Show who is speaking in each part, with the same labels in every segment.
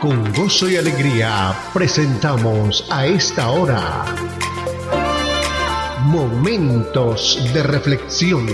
Speaker 1: Con gozo y alegría presentamos a esta hora Momentos de Reflexión.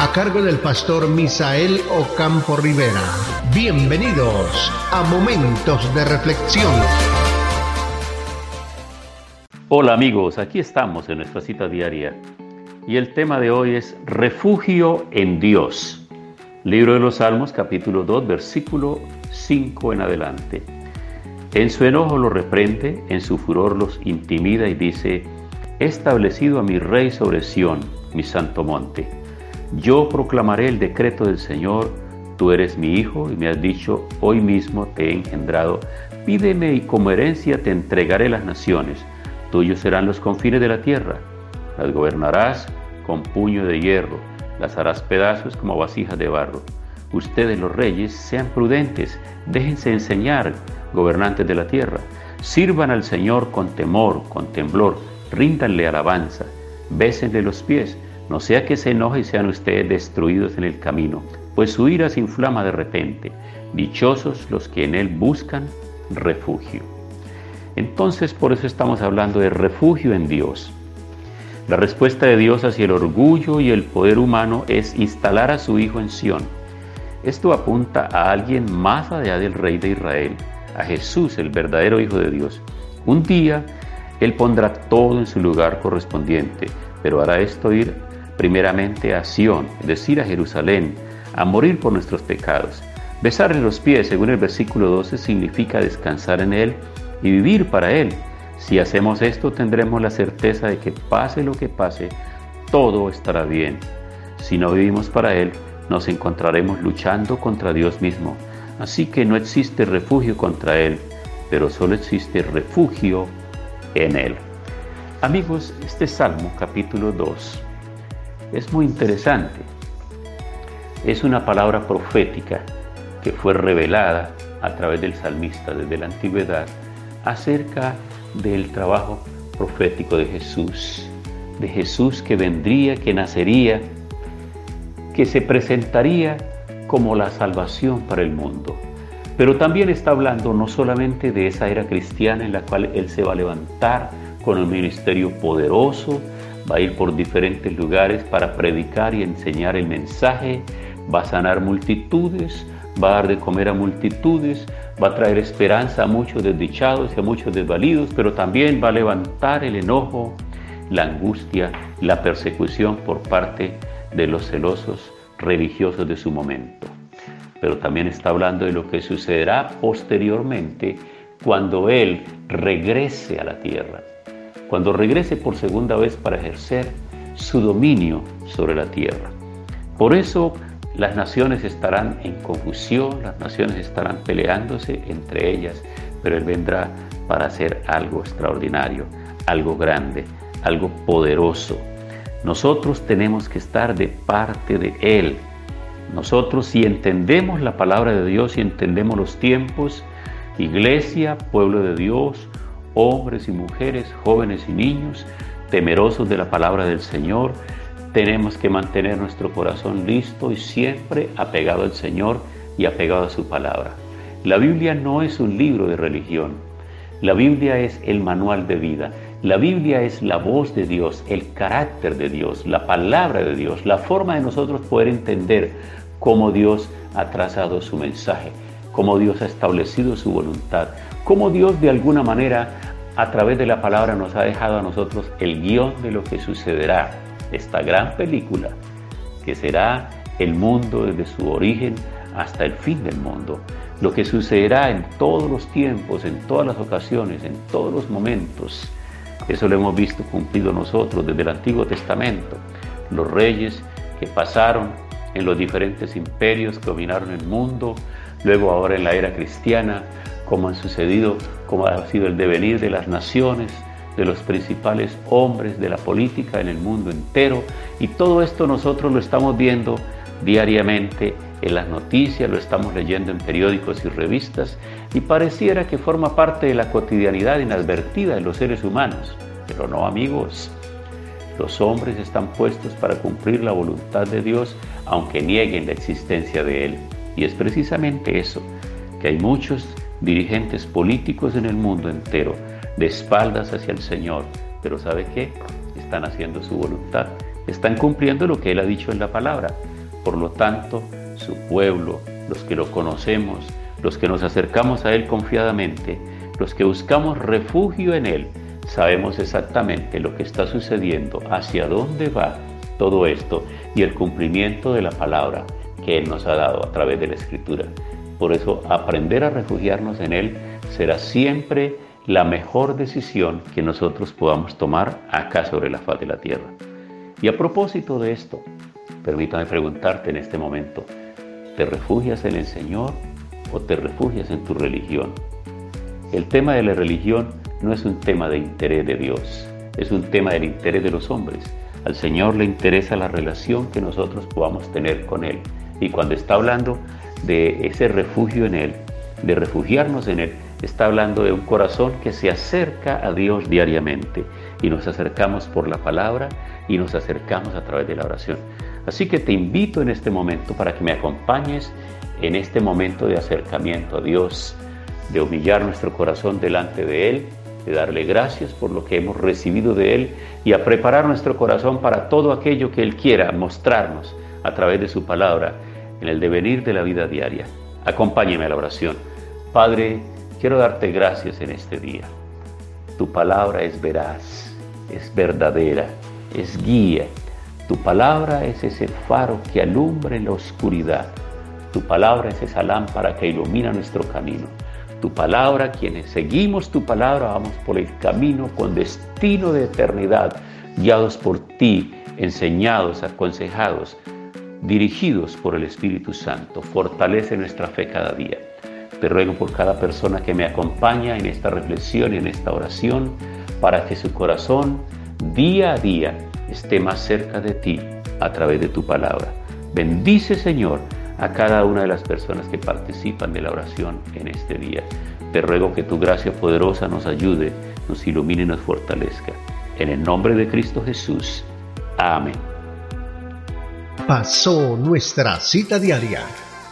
Speaker 1: A cargo del pastor Misael Ocampo Rivera. Bienvenidos a Momentos de Reflexión.
Speaker 2: Hola amigos, aquí estamos en nuestra cita diaria y el tema de hoy es Refugio en Dios. Libro de los Salmos capítulo 2 versículo 5 en adelante. En su enojo los reprende, en su furor los intimida y dice, He establecido a mi rey sobre Sión, mi santo monte. Yo proclamaré el decreto del Señor, tú eres mi hijo y me has dicho, hoy mismo te he engendrado, pídeme y como herencia te entregaré las naciones Tuyos serán los confines de la tierra. Las gobernarás con puño de hierro, las harás pedazos como vasijas de barro. Ustedes los reyes sean prudentes, déjense enseñar, gobernantes de la tierra. Sirvan al Señor con temor, con temblor, ríndanle alabanza, bésenle los pies, no sea que se enoje y sean ustedes destruidos en el camino, pues su ira se inflama de repente. Dichosos los que en él buscan refugio. Entonces por eso estamos hablando de refugio en Dios. La respuesta de Dios hacia el orgullo y el poder humano es instalar a su Hijo en Sión. Esto apunta a alguien más allá del Rey de Israel, a Jesús, el verdadero Hijo de Dios. Un día Él pondrá todo en su lugar correspondiente, pero hará esto ir primeramente a Sión, es decir, a Jerusalén, a morir por nuestros pecados. Besarle los pies, según el versículo 12, significa descansar en Él y vivir para Él. Si hacemos esto tendremos la certeza de que pase lo que pase, todo estará bien. Si no vivimos para Él, nos encontraremos luchando contra Dios mismo. Así que no existe refugio contra Él, pero solo existe refugio en Él. Amigos, este Salmo capítulo 2 es muy interesante. Es una palabra profética que fue revelada a través del salmista desde la antigüedad acerca del trabajo profético de Jesús, de Jesús que vendría, que nacería, que se presentaría como la salvación para el mundo. Pero también está hablando no solamente de esa era cristiana en la cual Él se va a levantar con un ministerio poderoso, va a ir por diferentes lugares para predicar y enseñar el mensaje, va a sanar multitudes, va a dar de comer a multitudes, va a traer esperanza a muchos desdichados y a muchos desvalidos, pero también va a levantar el enojo, la angustia, la persecución por parte de los celosos religiosos de su momento. Pero también está hablando de lo que sucederá posteriormente cuando Él regrese a la tierra, cuando regrese por segunda vez para ejercer su dominio sobre la tierra. Por eso las naciones estarán en confusión, las naciones estarán peleándose entre ellas, pero Él vendrá para hacer algo extraordinario, algo grande, algo poderoso. Nosotros tenemos que estar de parte de Él. Nosotros si entendemos la palabra de Dios, y entendemos los tiempos, iglesia, pueblo de Dios, hombres y mujeres, jóvenes y niños, temerosos de la palabra del Señor, tenemos que mantener nuestro corazón listo y siempre apegado al Señor y apegado a su palabra. La Biblia no es un libro de religión. La Biblia es el manual de vida. La Biblia es la voz de Dios, el carácter de Dios, la palabra de Dios, la forma de nosotros poder entender cómo Dios ha trazado su mensaje, cómo Dios ha establecido su voluntad, cómo Dios de alguna manera a través de la palabra nos ha dejado a nosotros el guion de lo que sucederá esta gran película que será el mundo desde su origen hasta el fin del mundo. Lo que sucederá en todos los tiempos, en todas las ocasiones, en todos los momentos. Eso lo hemos visto cumplido nosotros desde el Antiguo Testamento. Los reyes que pasaron en los diferentes imperios que dominaron el mundo, luego ahora en la era cristiana, como han sucedido, como ha sido el devenir de las naciones, de los principales hombres de la política en el mundo entero y todo esto nosotros lo estamos viendo diariamente en las noticias, lo estamos leyendo en periódicos y revistas y pareciera que forma parte de la cotidianidad inadvertida de los seres humanos. Pero no amigos, los hombres están puestos para cumplir la voluntad de Dios aunque nieguen la existencia de Él. Y es precisamente eso, que hay muchos dirigentes políticos en el mundo entero de espaldas hacia el Señor, pero ¿sabe qué? Están haciendo su voluntad, están cumpliendo lo que Él ha dicho en la palabra. Por lo tanto, su pueblo, los que lo conocemos, los que nos acercamos a Él confiadamente, los que buscamos refugio en Él, sabemos exactamente lo que está sucediendo, hacia dónde va todo esto y el cumplimiento de la palabra que Él nos ha dado a través de la Escritura. Por eso aprender a refugiarnos en Él será siempre la mejor decisión que nosotros podamos tomar acá sobre la faz de la tierra. Y a propósito de esto, permítame preguntarte en este momento, ¿te refugias en el Señor o te refugias en tu religión? El tema de la religión no es un tema de interés de Dios, es un tema del interés de los hombres. Al Señor le interesa la relación que nosotros podamos tener con Él. Y cuando está hablando de ese refugio en Él, de refugiarnos en Él, está hablando de un corazón que se acerca a Dios diariamente y nos acercamos por la palabra y nos acercamos a través de la oración. Así que te invito en este momento para que me acompañes en este momento de acercamiento a Dios, de humillar nuestro corazón delante de Él, de darle gracias por lo que hemos recibido de Él y a preparar nuestro corazón para todo aquello que Él quiera mostrarnos a través de su palabra en el devenir de la vida diaria. Acompáñeme a la oración. Padre, quiero darte gracias en este día. Tu palabra es veraz, es verdadera, es guía. Tu palabra es ese faro que alumbra en la oscuridad. Tu palabra es esa lámpara que ilumina nuestro camino. Tu palabra, quienes seguimos tu palabra, vamos por el camino con destino de eternidad, guiados por ti, enseñados, aconsejados dirigidos por el Espíritu Santo. Fortalece nuestra fe cada día. Te ruego por cada persona que me acompaña en esta reflexión y en esta oración, para que su corazón día a día esté más cerca de ti a través de tu palabra. Bendice, Señor, a cada una de las personas que participan de la oración en este día. Te ruego que tu gracia poderosa nos ayude, nos ilumine y nos fortalezca. En el nombre de Cristo Jesús. Amén
Speaker 1: pasó nuestra cita diaria.